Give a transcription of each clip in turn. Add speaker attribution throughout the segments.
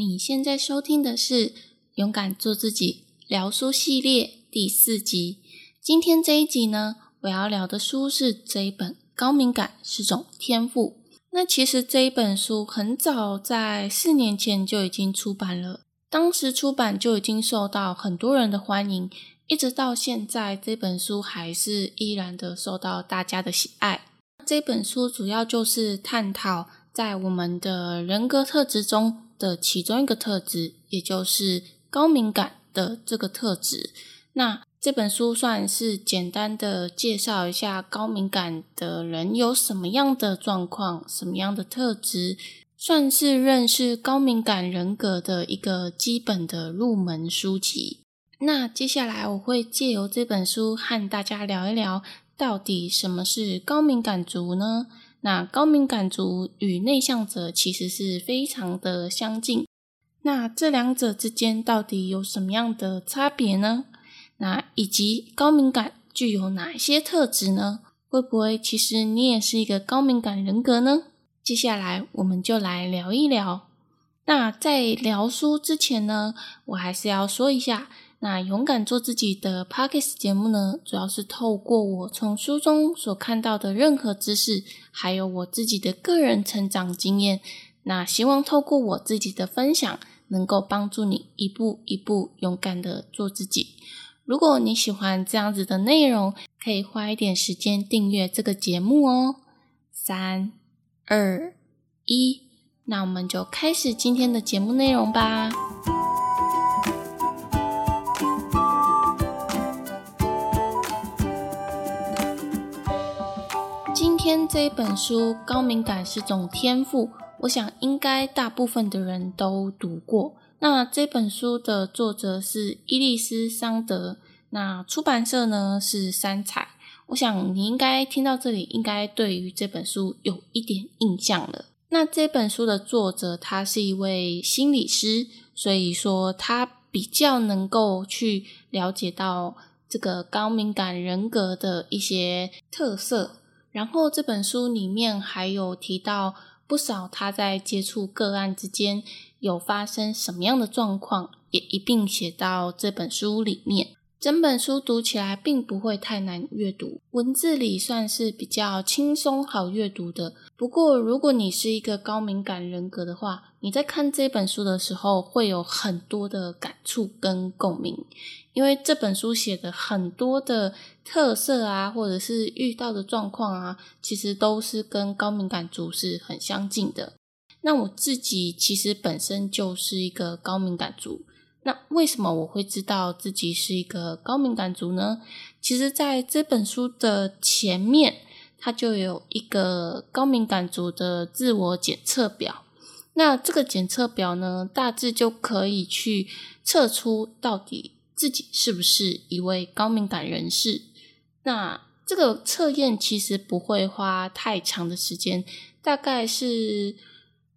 Speaker 1: 你现在收听的是《勇敢做自己》聊书系列第四集。今天这一集呢，我要聊的书是这一本《高敏感是种天赋》。那其实这一本书很早在四年前就已经出版了，当时出版就已经受到很多人的欢迎，一直到现在，这本书还是依然的受到大家的喜爱。这本书主要就是探讨在我们的人格特质中。的其中一个特质，也就是高敏感的这个特质。那这本书算是简单的介绍一下高敏感的人有什么样的状况、什么样的特质，算是认识高敏感人格的一个基本的入门书籍。那接下来我会借由这本书和大家聊一聊，到底什么是高敏感族呢？那高敏感族与内向者其实是非常的相近，那这两者之间到底有什么样的差别呢？那以及高敏感具有哪些特质呢？会不会其实你也是一个高敏感人格呢？接下来我们就来聊一聊。那在聊书之前呢，我还是要说一下。那勇敢做自己的 Pockets 节目呢，主要是透过我从书中所看到的任何知识，还有我自己的个人成长经验。那希望透过我自己的分享，能够帮助你一步一步勇敢的做自己。如果你喜欢这样子的内容，可以花一点时间订阅这个节目哦。三、二、一，那我们就开始今天的节目内容吧。天这本书《高敏感是种天赋》，我想应该大部分的人都读过。那这本书的作者是伊丽丝·桑德，那出版社呢是三彩。我想你应该听到这里，应该对于这本书有一点印象了。那这本书的作者他是一位心理师，所以说他比较能够去了解到这个高敏感人格的一些特色。然后这本书里面还有提到不少他在接触个案之间有发生什么样的状况，也一并写到这本书里面。整本书读起来并不会太难阅读，文字里算是比较轻松好阅读的。不过，如果你是一个高敏感人格的话，你在看这本书的时候会有很多的感触跟共鸣，因为这本书写的很多的特色啊，或者是遇到的状况啊，其实都是跟高敏感族是很相近的。那我自己其实本身就是一个高敏感族。那为什么我会知道自己是一个高敏感族呢？其实，在这本书的前面，它就有一个高敏感族的自我检测表。那这个检测表呢，大致就可以去测出到底自己是不是一位高敏感人士。那这个测验其实不会花太长的时间，大概是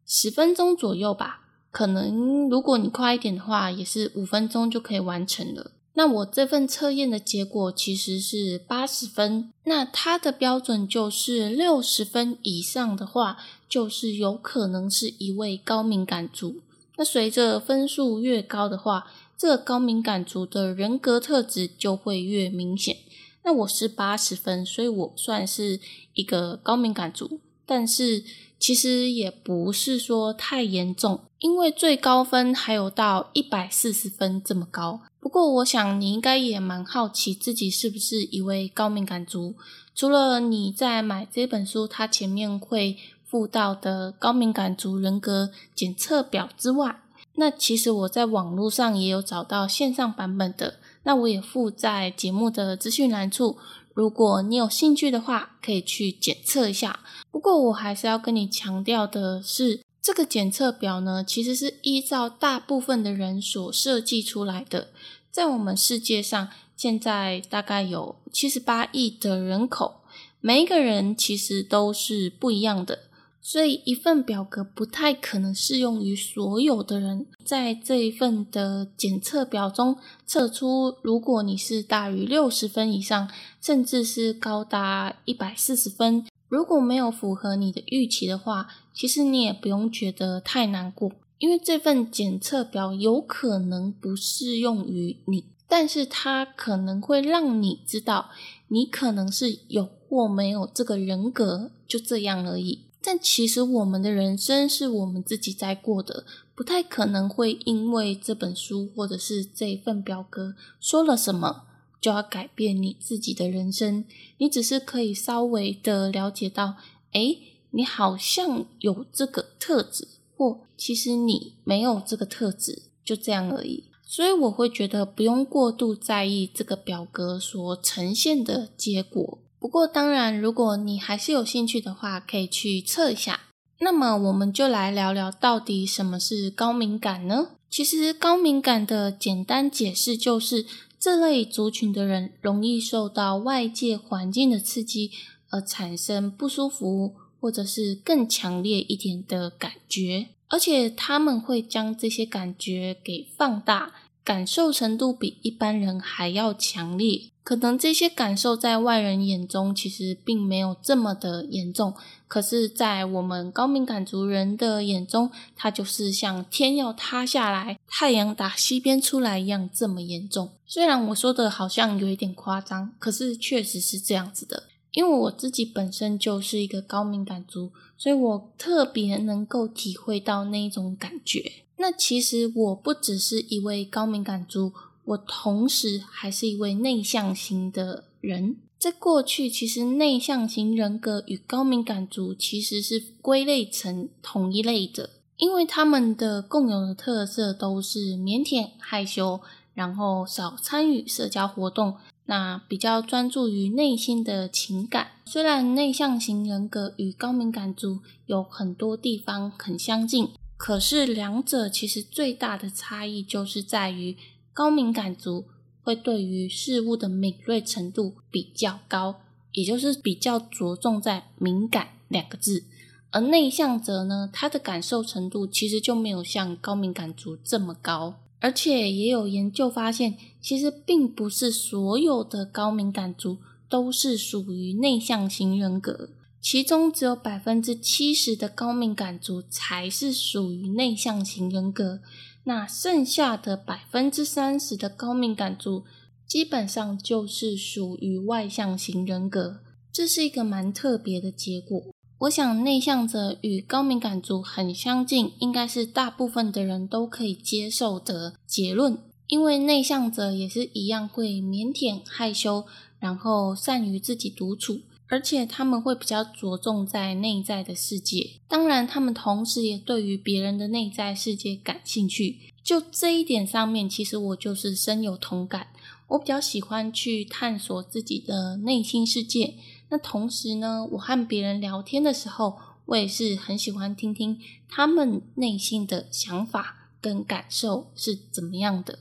Speaker 1: 十分钟左右吧。可能如果你快一点的话，也是五分钟就可以完成了。那我这份测验的结果其实是八十分，那它的标准就是六十分以上的话，就是有可能是一位高敏感族。那随着分数越高的话，这个高敏感族的人格特质就会越明显。那我是八十分，所以我算是一个高敏感族，但是。其实也不是说太严重，因为最高分还有到一百四十分这么高。不过，我想你应该也蛮好奇自己是不是一位高敏感族。除了你在买这本书，它前面会附到的高敏感族人格检测表之外，那其实我在网络上也有找到线上版本的，那我也附在节目的资讯栏处。如果你有兴趣的话，可以去检测一下。不过，我还是要跟你强调的是，这个检测表呢，其实是依照大部分的人所设计出来的。在我们世界上，现在大概有七十八亿的人口，每一个人其实都是不一样的。所以，一份表格不太可能适用于所有的人。在这一份的检测表中测出，如果你是大于六十分以上，甚至是高达一百四十分，如果没有符合你的预期的话，其实你也不用觉得太难过，因为这份检测表有可能不适用于你，但是它可能会让你知道你可能是有或没有这个人格，就这样而已。但其实我们的人生是我们自己在过的，不太可能会因为这本书或者是这一份表格说了什么就要改变你自己的人生。你只是可以稍微的了解到，诶，你好像有这个特质，或其实你没有这个特质，就这样而已。所以我会觉得不用过度在意这个表格所呈现的结果。不过，当然，如果你还是有兴趣的话，可以去测一下。那么，我们就来聊聊到底什么是高敏感呢？其实，高敏感的简单解释就是，这类族群的人容易受到外界环境的刺激而产生不舒服，或者是更强烈一点的感觉，而且他们会将这些感觉给放大。感受程度比一般人还要强烈，可能这些感受在外人眼中其实并没有这么的严重，可是，在我们高敏感族人的眼中，它就是像天要塌下来、太阳打西边出来一样这么严重。虽然我说的好像有一点夸张，可是确实是这样子的。因为我自己本身就是一个高敏感族，所以我特别能够体会到那一种感觉。那其实我不只是一位高敏感族，我同时还是一位内向型的人。在过去，其实内向型人格与高敏感族其实是归类成同一类的，因为他们的共有的特色都是腼腆害羞，然后少参与社交活动，那比较专注于内心的情感。虽然内向型人格与高敏感族有很多地方很相近。可是两者其实最大的差异就是在于高敏感族会对于事物的敏锐程度比较高，也就是比较着重在敏感两个字。而内向者呢，他的感受程度其实就没有像高敏感族这么高。而且也有研究发现，其实并不是所有的高敏感族都是属于内向型人格。其中只有百分之七十的高敏感族才是属于内向型人格，那剩下的百分之三十的高敏感族基本上就是属于外向型人格，这是一个蛮特别的结果。我想内向者与高敏感族很相近，应该是大部分的人都可以接受的结论，因为内向者也是一样会腼腆害羞，然后善于自己独处。而且他们会比较着重在内在的世界，当然，他们同时也对于别人的内在世界感兴趣。就这一点上面，其实我就是深有同感。我比较喜欢去探索自己的内心世界。那同时呢，我和别人聊天的时候，我也是很喜欢听听他们内心的想法跟感受是怎么样的。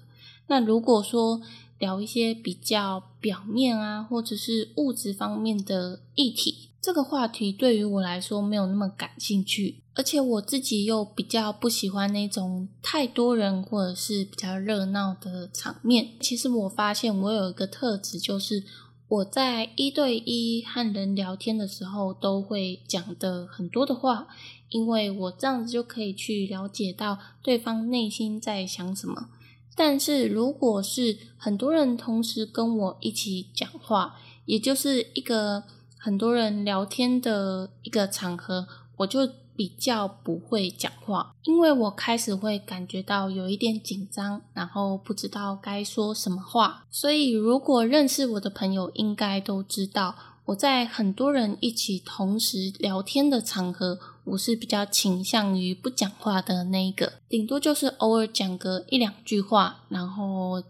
Speaker 1: 那如果说，聊一些比较表面啊，或者是物质方面的议题，这个话题对于我来说没有那么感兴趣，而且我自己又比较不喜欢那种太多人或者是比较热闹的场面。其实我发现我有一个特质，就是我在一对一和人聊天的时候，都会讲的很多的话，因为我这样子就可以去了解到对方内心在想什么。但是，如果是很多人同时跟我一起讲话，也就是一个很多人聊天的一个场合，我就比较不会讲话，因为我开始会感觉到有一点紧张，然后不知道该说什么话。所以，如果认识我的朋友，应该都知道。我在很多人一起同时聊天的场合，我是比较倾向于不讲话的那一个，顶多就是偶尔讲个一两句话，然后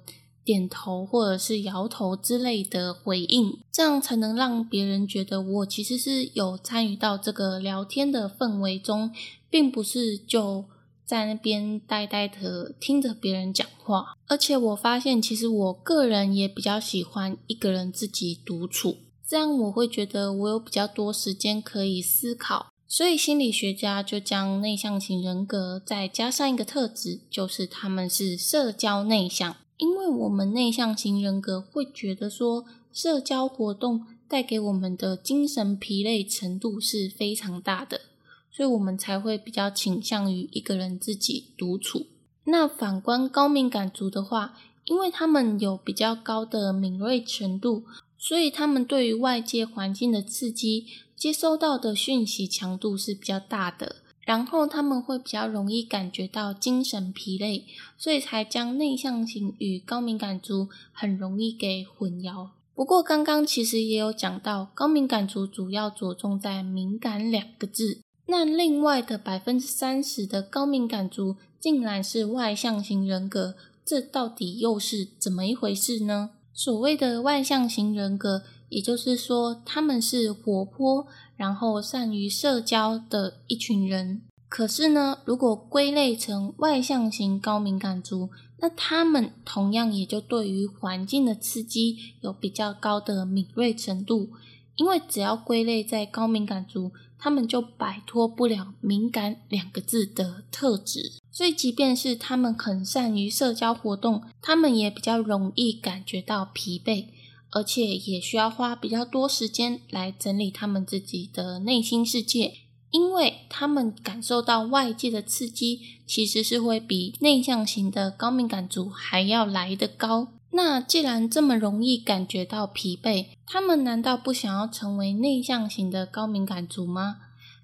Speaker 1: 点头或者是摇头之类的回应，这样才能让别人觉得我其实是有参与到这个聊天的氛围中，并不是就在那边呆呆的听着别人讲话。而且我发现，其实我个人也比较喜欢一个人自己独处。这样我会觉得我有比较多时间可以思考，所以心理学家就将内向型人格再加上一个特质，就是他们是社交内向。因为我们内向型人格会觉得说，社交活动带给我们的精神疲累程度是非常大的，所以我们才会比较倾向于一个人自己独处。那反观高敏感族的话，因为他们有比较高的敏锐程度，所以他们对于外界环境的刺激，接收到的讯息强度是比较大的。然后他们会比较容易感觉到精神疲累，所以才将内向型与高敏感族很容易给混淆。不过刚刚其实也有讲到，高敏感族主要着重在敏感两个字，那另外的百分之三十的高敏感族竟然是外向型人格，这到底又是怎么一回事呢？所谓的外向型人格，也就是说他们是活泼。然后善于社交的一群人，可是呢，如果归类成外向型高敏感族，那他们同样也就对于环境的刺激有比较高的敏锐程度。因为只要归类在高敏感族，他们就摆脱不了敏感两个字的特质。所以，即便是他们很善于社交活动，他们也比较容易感觉到疲惫。而且也需要花比较多时间来整理他们自己的内心世界，因为他们感受到外界的刺激，其实是会比内向型的高敏感族还要来得高。那既然这么容易感觉到疲惫，他们难道不想要成为内向型的高敏感族吗？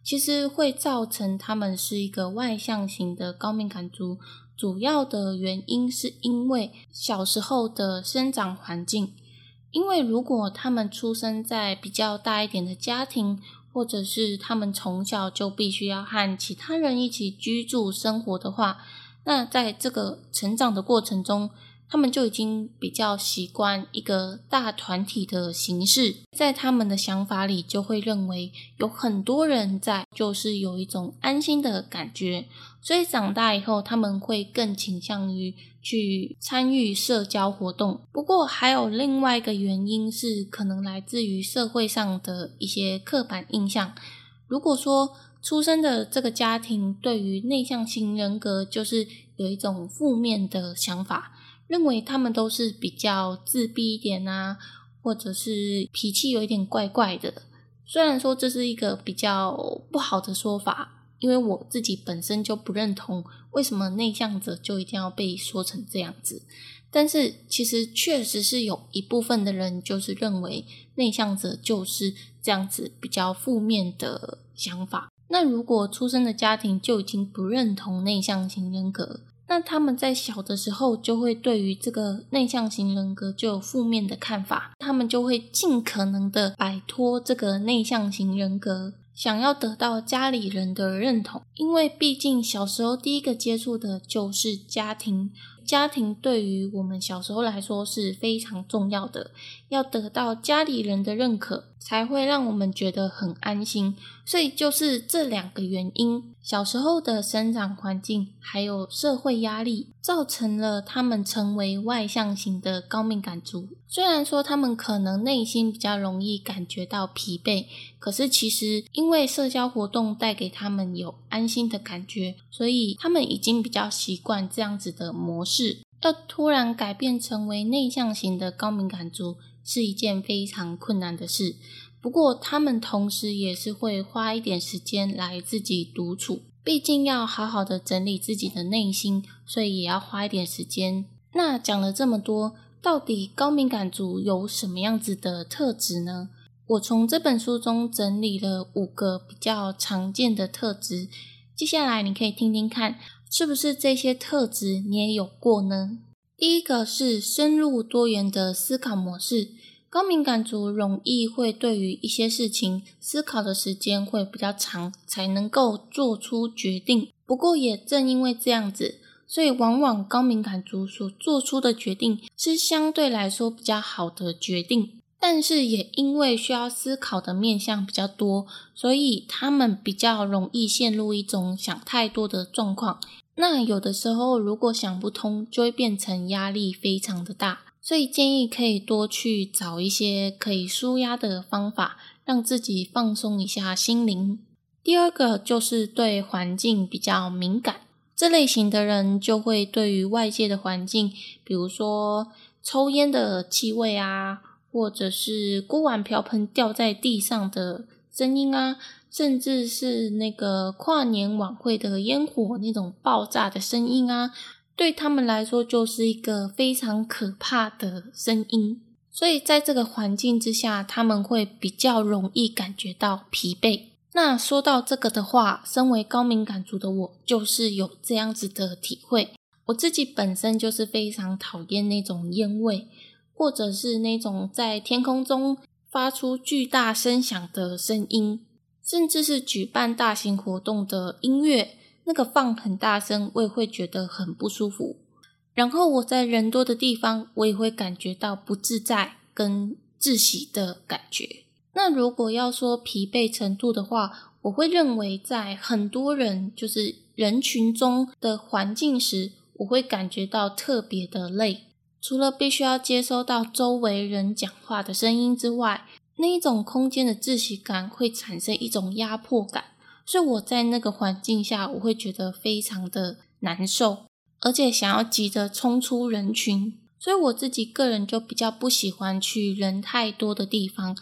Speaker 1: 其实会造成他们是一个外向型的高敏感族，主要的原因是因为小时候的生长环境。因为如果他们出生在比较大一点的家庭，或者是他们从小就必须要和其他人一起居住生活的话，那在这个成长的过程中，他们就已经比较习惯一个大团体的形式，在他们的想法里就会认为有很多人在，就是有一种安心的感觉，所以长大以后他们会更倾向于。去参与社交活动，不过还有另外一个原因是，可能来自于社会上的一些刻板印象。如果说出生的这个家庭对于内向型人格就是有一种负面的想法，认为他们都是比较自闭一点啊，或者是脾气有一点怪怪的。虽然说这是一个比较不好的说法。因为我自己本身就不认同，为什么内向者就一定要被说成这样子？但是其实确实是有一部分的人就是认为内向者就是这样子比较负面的想法。那如果出生的家庭就已经不认同内向型人格，那他们在小的时候就会对于这个内向型人格就有负面的看法，他们就会尽可能的摆脱这个内向型人格。想要得到家里人的认同，因为毕竟小时候第一个接触的就是家庭，家庭对于我们小时候来说是非常重要的，要得到家里人的认可。才会让我们觉得很安心，所以就是这两个原因：小时候的生长环境，还有社会压力，造成了他们成为外向型的高敏感族。虽然说他们可能内心比较容易感觉到疲惫，可是其实因为社交活动带给他们有安心的感觉，所以他们已经比较习惯这样子的模式。要突然改变成为内向型的高敏感族。是一件非常困难的事，不过他们同时也是会花一点时间来自己独处，毕竟要好好的整理自己的内心，所以也要花一点时间。那讲了这么多，到底高敏感族有什么样子的特质呢？我从这本书中整理了五个比较常见的特质，接下来你可以听听看，是不是这些特质你也有过呢？第一个是深入多元的思考模式，高敏感族容易会对于一些事情思考的时间会比较长，才能够做出决定。不过也正因为这样子，所以往往高敏感族所做出的决定是相对来说比较好的决定。但是也因为需要思考的面向比较多，所以他们比较容易陷入一种想太多的状况。那有的时候，如果想不通，就会变成压力非常的大，所以建议可以多去找一些可以舒压的方法，让自己放松一下心灵。第二个就是对环境比较敏感，这类型的人就会对于外界的环境，比如说抽烟的气味啊，或者是锅碗瓢盆掉在地上的声音啊，甚至是那个跨年晚会的烟火那种爆炸的声音啊，对他们来说就是一个非常可怕的声音。所以在这个环境之下，他们会比较容易感觉到疲惫。那说到这个的话，身为高敏感族的我，就是有这样子的体会。我自己本身就是非常讨厌那种烟味，或者是那种在天空中发出巨大声响的声音，甚至是举办大型活动的音乐，那个放很大声，我也会觉得很不舒服。然后我在人多的地方，我也会感觉到不自在跟窒息的感觉。那如果要说疲惫程度的话，我会认为在很多人就是人群中的环境时，我会感觉到特别的累。除了必须要接收到周围人讲话的声音之外，那一种空间的窒息感会产生一种压迫感，所以我在那个环境下，我会觉得非常的难受。而且想要急着冲出人群，所以我自己个人就比较不喜欢去人太多的地方。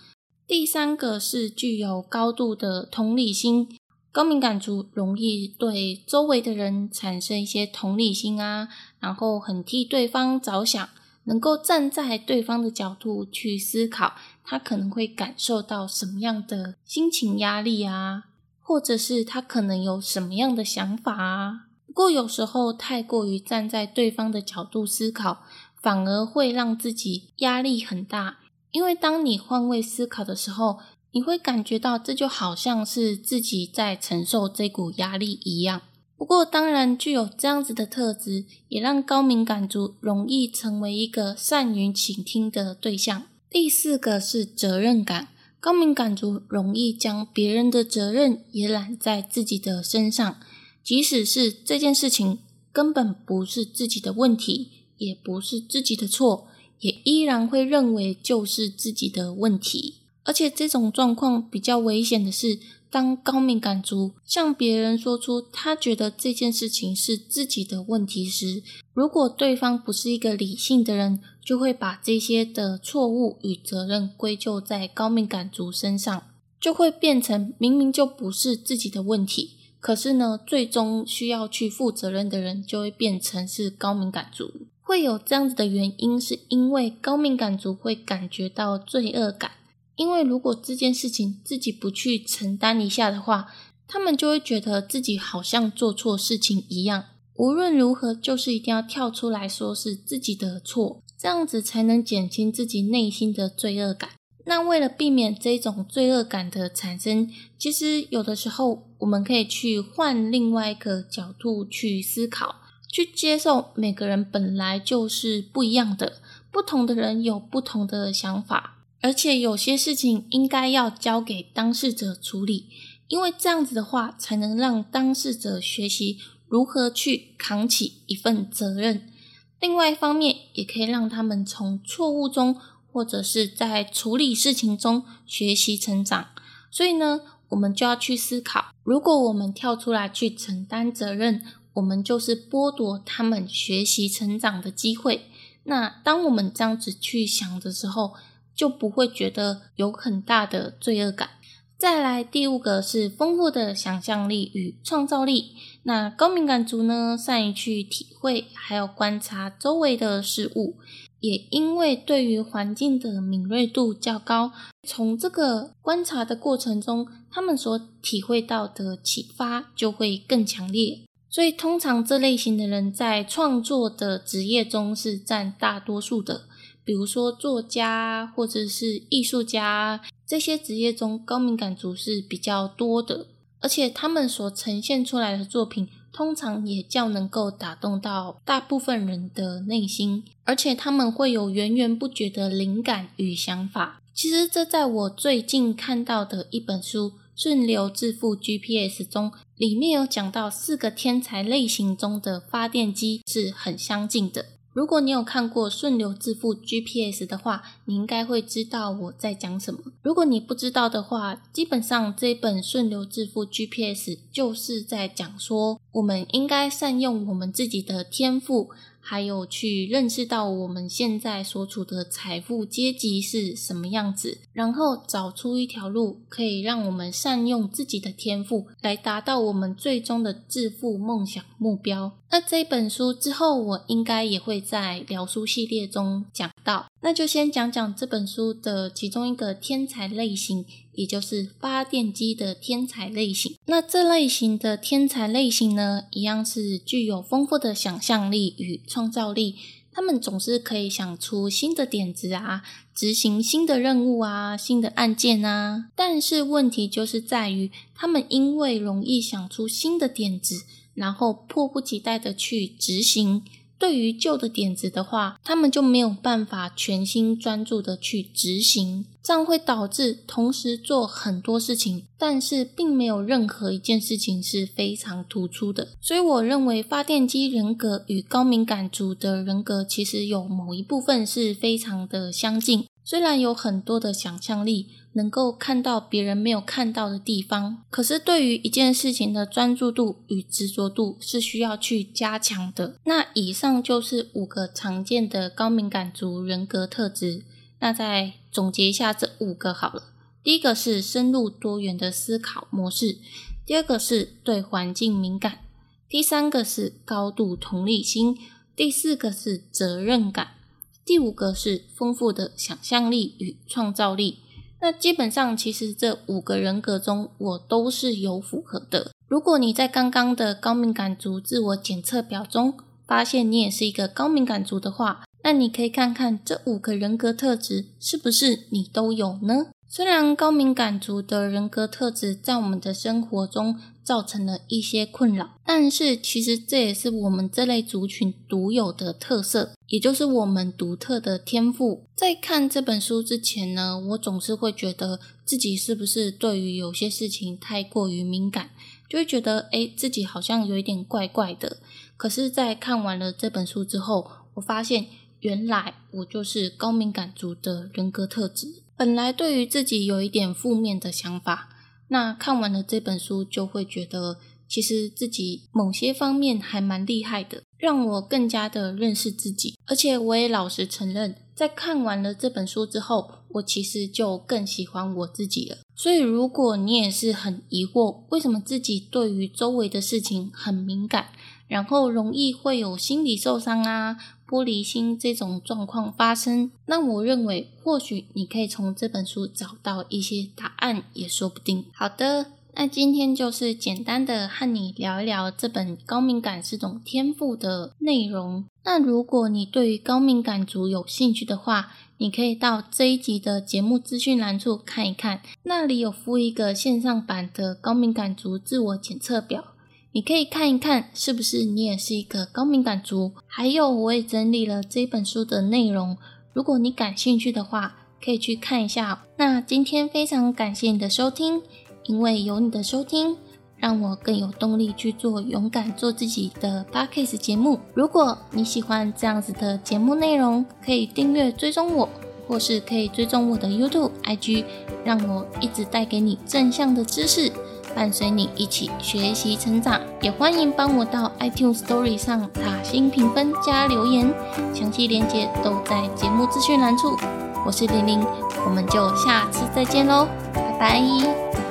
Speaker 1: 第三个是具有高度的同理心，高敏感族容易对周围的人产生一些同理心啊，然后很替对方着想，能够站在对方的角度去思考，他可能会感受到什么样的心情压力啊，或者是他可能有什么样的想法啊。不过有时候太过于站在对方的角度思考，反而会让自己压力很大。因为当你换位思考的时候，你会感觉到这就好像是自己在承受这股压力一样。不过，当然具有这样子的特质，也让高敏感族容易成为一个善于倾听的对象。第四个是责任感，高敏感族容易将别人的责任也揽在自己的身上。即使是这件事情根本不是自己的问题，也不是自己的错，也依然会认为就是自己的问题。而且这种状况比较危险的是，当高敏感族向别人说出他觉得这件事情是自己的问题时，如果对方不是一个理性的人，就会把这些的错误与责任归咎在高敏感族身上，就会变成明明就不是自己的问题。可是呢，最终需要去负责任的人就会变成是高敏感族。会有这样子的原因，是因为高敏感族会感觉到罪恶感。因为如果这件事情自己不去承担一下的话，他们就会觉得自己好像做错事情一样。无论如何，就是一定要跳出来说是自己的错，这样子才能减轻自己内心的罪恶感。那为了避免这种罪恶感的产生，其实有的时候我们可以去换另外一个角度去思考，去接受每个人本来就是不一样的，不同的人有不同的想法，而且有些事情应该要交给当事者处理，因为这样子的话才能让当事者学习如何去扛起一份责任。另外一方面，也可以让他们从错误中。或者是在处理事情中学习成长，所以呢，我们就要去思考：如果我们跳出来去承担责任，我们就是剥夺他们学习成长的机会。那当我们这样子去想的时候，就不会觉得有很大的罪恶感。再来，第五个是丰富的想象力与创造力。那高敏感族呢，善于去体会，还有观察周围的事物。也因为对于环境的敏锐度较高，从这个观察的过程中，他们所体会到的启发就会更强烈。所以，通常这类型的人在创作的职业中是占大多数的。比如说作家或者是艺术家这些职业中，高敏感族是比较多的，而且他们所呈现出来的作品。通常也较能够打动到大部分人的内心，而且他们会有源源不绝的灵感与想法。其实，这在我最近看到的一本书《顺流致富 GPS》中，里面有讲到四个天才类型中的发电机是很相近的。如果你有看过《顺流致富 GPS》的话，你应该会知道我在讲什么。如果你不知道的话，基本上这本《顺流致富 GPS》就是在讲说，我们应该善用我们自己的天赋。还有去认识到我们现在所处的财富阶级是什么样子，然后找出一条路，可以让我们善用自己的天赋，来达到我们最终的致富梦想目标。那这本书之后，我应该也会在聊书系列中讲到。那就先讲讲这本书的其中一个天才类型。也就是发电机的天才类型。那这类型的天才类型呢，一样是具有丰富的想象力与创造力。他们总是可以想出新的点子啊，执行新的任务啊，新的案件啊。但是问题就是在于，他们因为容易想出新的点子，然后迫不及待的去执行。对于旧的点子的话，他们就没有办法全心专注的去执行，这样会导致同时做很多事情，但是并没有任何一件事情是非常突出的。所以，我认为发电机人格与高敏感族的人格其实有某一部分是非常的相近，虽然有很多的想象力。能够看到别人没有看到的地方，可是对于一件事情的专注度与执着度是需要去加强的。那以上就是五个常见的高敏感族人格特质。那在总结一下这五个好了。第一个是深入多元的思考模式，第二个是对环境敏感，第三个是高度同理心，第四个是责任感，第五个是丰富的想象力与创造力。那基本上，其实这五个人格中，我都是有符合的。如果你在刚刚的高敏感族自我检测表中发现你也是一个高敏感族的话，那你可以看看这五个人格特质是不是你都有呢？虽然高敏感族的人格特质在我们的生活中造成了一些困扰，但是其实这也是我们这类族群独有的特色，也就是我们独特的天赋。在看这本书之前呢，我总是会觉得自己是不是对于有些事情太过于敏感，就会觉得诶自己好像有一点怪怪的。可是，在看完了这本书之后，我发现原来我就是高敏感族的人格特质。本来对于自己有一点负面的想法，那看完了这本书，就会觉得其实自己某些方面还蛮厉害的，让我更加的认识自己。而且我也老实承认，在看完了这本书之后，我其实就更喜欢我自己了。所以，如果你也是很疑惑，为什么自己对于周围的事情很敏感，然后容易会有心理受伤啊？玻璃心这种状况发生，那我认为或许你可以从这本书找到一些答案，也说不定。好的，那今天就是简单的和你聊一聊这本《高敏感是种天赋》的内容。那如果你对于高敏感族有兴趣的话，你可以到这一集的节目资讯栏处看一看，那里有附一个线上版的高敏感族自我检测表。你可以看一看，是不是你也是一个高敏感族？还有，我也整理了这本书的内容，如果你感兴趣的话，可以去看一下。那今天非常感谢你的收听，因为有你的收听，让我更有动力去做勇敢做自己的 p o d c a s 节目。如果你喜欢这样子的节目内容，可以订阅追踪我，或是可以追踪我的 YouTube、IG，让我一直带给你正向的知识。伴随你一起学习成长，也欢迎帮我到 iTunes Story 上打星评分加留言，详细链接都在节目资讯栏处。我是玲玲，我们就下次再见喽，拜拜。